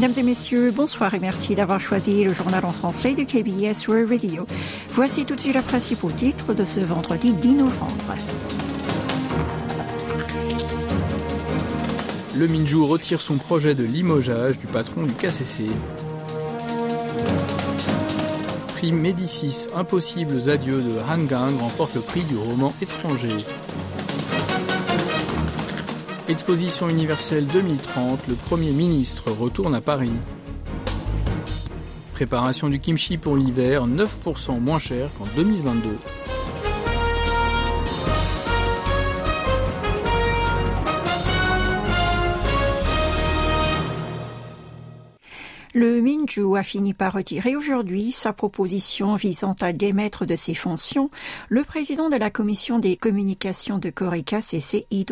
Mesdames et messieurs, bonsoir et merci d'avoir choisi le journal en français du KBS World Radio. Voici tout de suite les principaux titres de ce vendredi 10 novembre. Le Minju retire son projet de limogeage du patron du KCC. Prix Médicis Impossibles adieux de Han Gang remporte le prix du roman étranger. Exposition universelle 2030, le Premier ministre retourne à Paris. Préparation du kimchi pour l'hiver, 9% moins cher qu'en 2022. Le Minju a fini par retirer aujourd'hui sa proposition visant à démettre de ses fonctions le président de la commission des communications de Corée KCC, Lee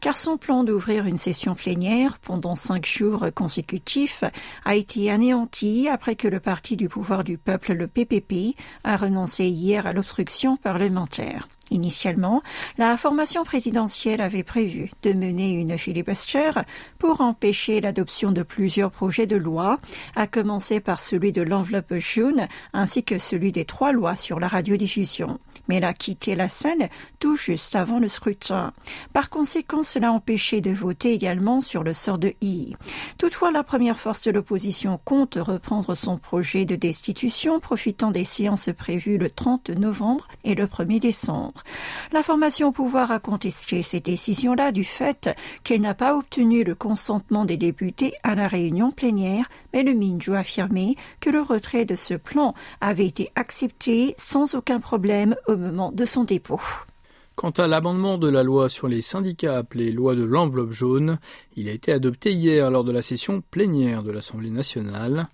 car son plan d'ouvrir une session plénière pendant cinq jours consécutifs a été anéanti après que le parti du pouvoir du peuple, le PPP, a renoncé hier à l'obstruction parlementaire. Initialement, la formation présidentielle avait prévu de mener une filibuster pour empêcher l'adoption de plusieurs projets de loi, à commencer par celui de l'enveloppe jaune ainsi que celui des trois lois sur la radiodiffusion. Mais elle a quitté la scène tout juste avant le scrutin. Par conséquent, cela a empêché de voter également sur le sort de I. Toutefois, la première force de l'opposition compte reprendre son projet de destitution profitant des séances prévues le 30 novembre et le 1er décembre. La formation au pouvoir a contesté ces décisions-là du fait qu'elle n'a pas obtenu le consentement des députés à la réunion plénière, mais le Minju a affirmé que le retrait de ce plan avait été accepté sans aucun problème Quant à l'amendement de la loi sur les syndicats appelé loi de l'enveloppe jaune, il a été adopté hier lors de la session plénière de l'Assemblée nationale.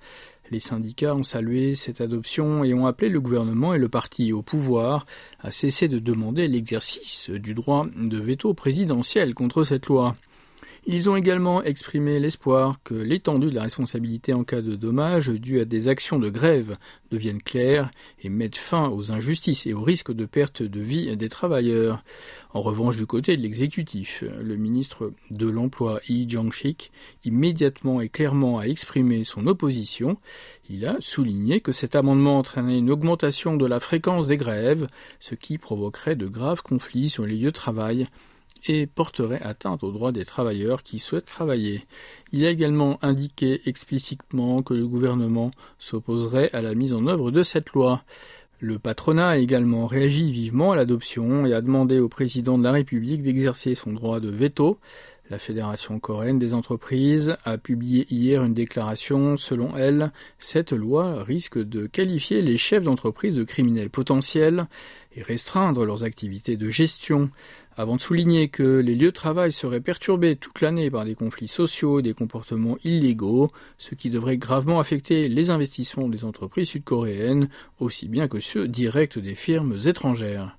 Les syndicats ont salué cette adoption et ont appelé le gouvernement et le parti au pouvoir à cesser de demander l'exercice du droit de veto présidentiel contre cette loi. Ils ont également exprimé l'espoir que l'étendue de la responsabilité en cas de dommages dus à des actions de grève devienne claire et mette fin aux injustices et aux risques de perte de vie des travailleurs. En revanche, du côté de l'exécutif, le ministre de l'Emploi Yi Jiangshik immédiatement et clairement a exprimé son opposition. Il a souligné que cet amendement entraînait une augmentation de la fréquence des grèves, ce qui provoquerait de graves conflits sur les lieux de travail et porterait atteinte aux droits des travailleurs qui souhaitent travailler. Il a également indiqué explicitement que le gouvernement s'opposerait à la mise en œuvre de cette loi. Le patronat a également réagi vivement à l'adoption et a demandé au président de la République d'exercer son droit de veto. La Fédération coréenne des entreprises a publié hier une déclaration. Selon elle, cette loi risque de qualifier les chefs d'entreprise de criminels potentiels et restreindre leurs activités de gestion avant de souligner que les lieux de travail seraient perturbés toute l'année par des conflits sociaux et des comportements illégaux, ce qui devrait gravement affecter les investissements des entreprises sud-coréennes, aussi bien que ceux directs des firmes étrangères.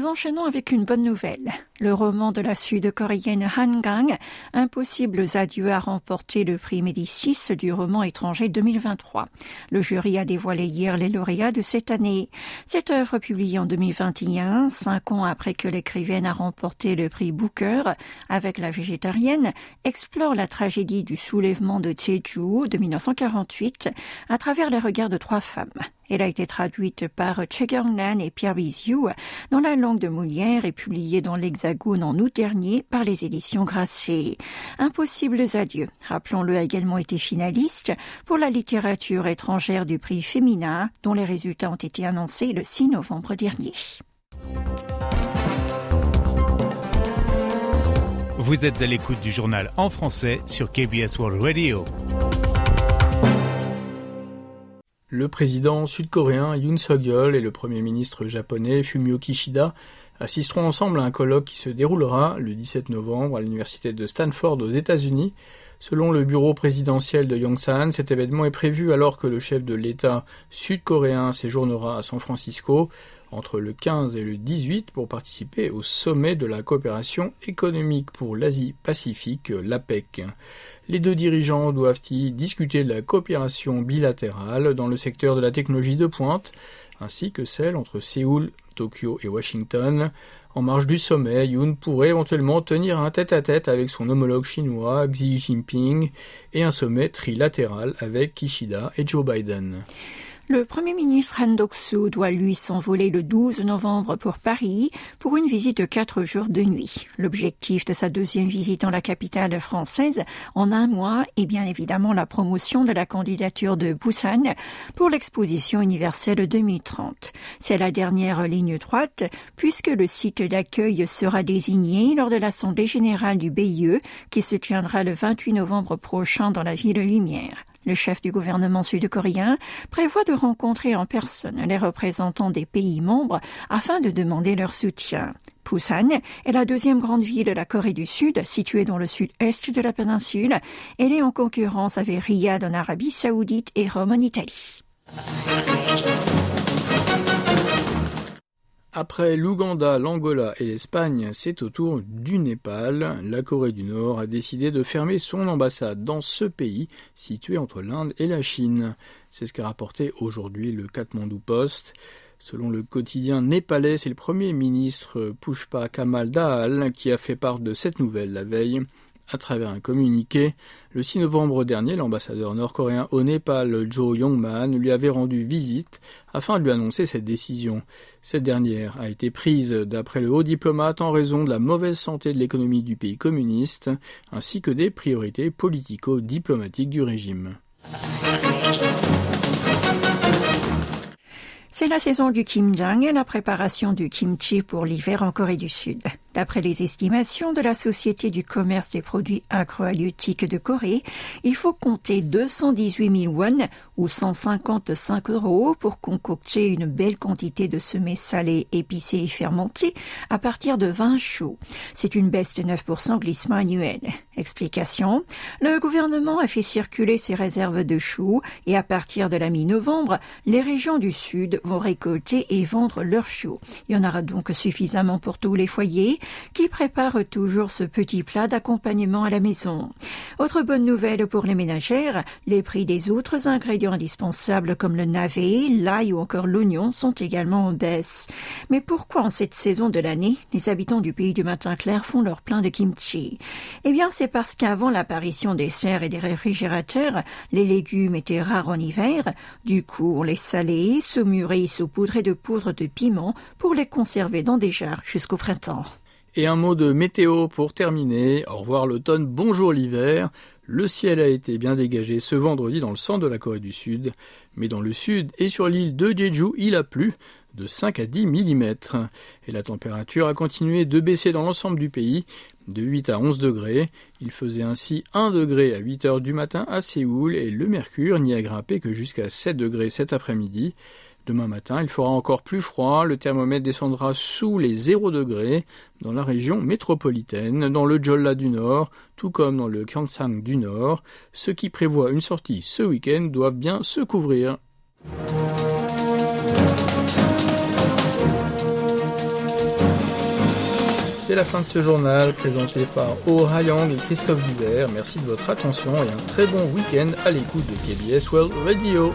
Nous enchaînons avec une bonne nouvelle. Le roman de la sud-coréenne Han Gang, Impossibles adieux, a remporté le prix Médicis du roman étranger 2023. Le jury a dévoilé hier les lauréats de cette année. Cette œuvre publiée en 2021, cinq ans après que l'écrivaine a remporté le prix Booker avec la végétarienne, explore la tragédie du soulèvement de Jeju de 1948 à travers les regards de trois femmes. Elle a été traduite par Che Nan et Pierre Biziu dans la langue de Molière et publiée dans l'Hexagone en août dernier par les éditions Grasset. Impossibles adieux, rappelons-le, a également été finaliste pour la littérature étrangère du prix féminin dont les résultats ont été annoncés le 6 novembre dernier. Vous êtes à l'écoute du journal en français sur KBS World Radio. Le président sud-coréen Yoon Suk-yeol et le premier ministre japonais Fumio Kishida assisteront ensemble à un colloque qui se déroulera le 17 novembre à l'université de Stanford aux États-Unis. Selon le bureau présidentiel de Yongsan, cet événement est prévu alors que le chef de l'État sud-coréen séjournera à San Francisco entre le 15 et le 18 pour participer au sommet de la coopération économique pour l'Asie-Pacifique, l'APEC. Les deux dirigeants doivent y discuter de la coopération bilatérale dans le secteur de la technologie de pointe, ainsi que celle entre Séoul, Tokyo et Washington. En marge du sommet, Yoon pourrait éventuellement tenir un tête-à-tête avec son homologue chinois Xi Jinping et un sommet trilatéral avec Kishida et Joe Biden. Le Premier ministre Han Dok-soo doit lui s'envoler le 12 novembre pour Paris pour une visite de quatre jours de nuit. L'objectif de sa deuxième visite dans la capitale française en un mois est bien évidemment la promotion de la candidature de Busan pour l'exposition universelle 2030. C'est la dernière ligne droite puisque le site d'accueil sera désigné lors de l'Assemblée générale du BIE qui se tiendra le 28 novembre prochain dans la ville Lumière. Le chef du gouvernement sud-coréen prévoit de rencontrer en personne les représentants des pays membres afin de demander leur soutien. Busan est la deuxième grande ville de la Corée du Sud, située dans le sud-est de la péninsule. Elle est en concurrence avec Riyad en Arabie saoudite et Rome en Italie. Après l'Ouganda, l'Angola et l'Espagne, c'est au tour du Népal. La Corée du Nord a décidé de fermer son ambassade dans ce pays, situé entre l'Inde et la Chine. C'est ce qu'a rapporté aujourd'hui le Kathmandu Post. Selon le quotidien népalais, c'est le premier ministre Pushpa Kamal Dahal qui a fait part de cette nouvelle la veille à travers un communiqué. Le 6 novembre dernier, l'ambassadeur nord-coréen au Népal, Jo Youngman, lui avait rendu visite afin de lui annoncer cette décision. Cette dernière a été prise, d'après le haut diplomate, en raison de la mauvaise santé de l'économie du pays communiste, ainsi que des priorités politico-diplomatiques du régime. C'est la saison du kimjang et la préparation du kimchi pour l'hiver en Corée du Sud. D'après les estimations de la Société du commerce des produits agrohalieutiques de Corée, il faut compter 218 000 won ou 155 euros pour concocter une belle quantité de semées salées, épicées et fermentées à partir de 20 choux. C'est une baisse de 9% glissement annuel. Explication. Le gouvernement a fait circuler ses réserves de choux et à partir de la mi-novembre, les régions du Sud vont récolter et vendre leurs choux. Il y en aura donc suffisamment pour tous les foyers qui prépare toujours ce petit plat d'accompagnement à la maison. Autre bonne nouvelle pour les ménagères, les prix des autres ingrédients indispensables comme le navet, l'ail ou encore l'oignon sont également en baisse. Mais pourquoi en cette saison de l'année, les habitants du pays du matin clair font leur plein de kimchi? Eh bien, c'est parce qu'avant l'apparition des serres et des réfrigérateurs, les légumes étaient rares en hiver. Du coup, on les salait, saupoudrés de poudre de piment pour les conserver dans des jarres jusqu'au printemps. Et un mot de météo pour terminer. Au revoir l'automne, bonjour l'hiver. Le ciel a été bien dégagé ce vendredi dans le centre de la Corée du Sud, mais dans le sud et sur l'île de Jeju, il a plu de 5 à 10 mm. Et la température a continué de baisser dans l'ensemble du pays, de 8 à 11 degrés. Il faisait ainsi 1 degré à 8 heures du matin à Séoul et le mercure n'y a grimpé que jusqu'à 7 degrés cet après-midi. Demain matin, il fera encore plus froid, le thermomètre descendra sous les 0 degrés dans la région métropolitaine, dans le Jolla du Nord, tout comme dans le Gyeongsang du Nord. Ceux qui prévoient une sortie ce week-end doivent bien se couvrir. C'est la fin de ce journal présenté par Oh Hayang et Christophe Dubert. Merci de votre attention et un très bon week-end à l'écoute de KBS World Radio.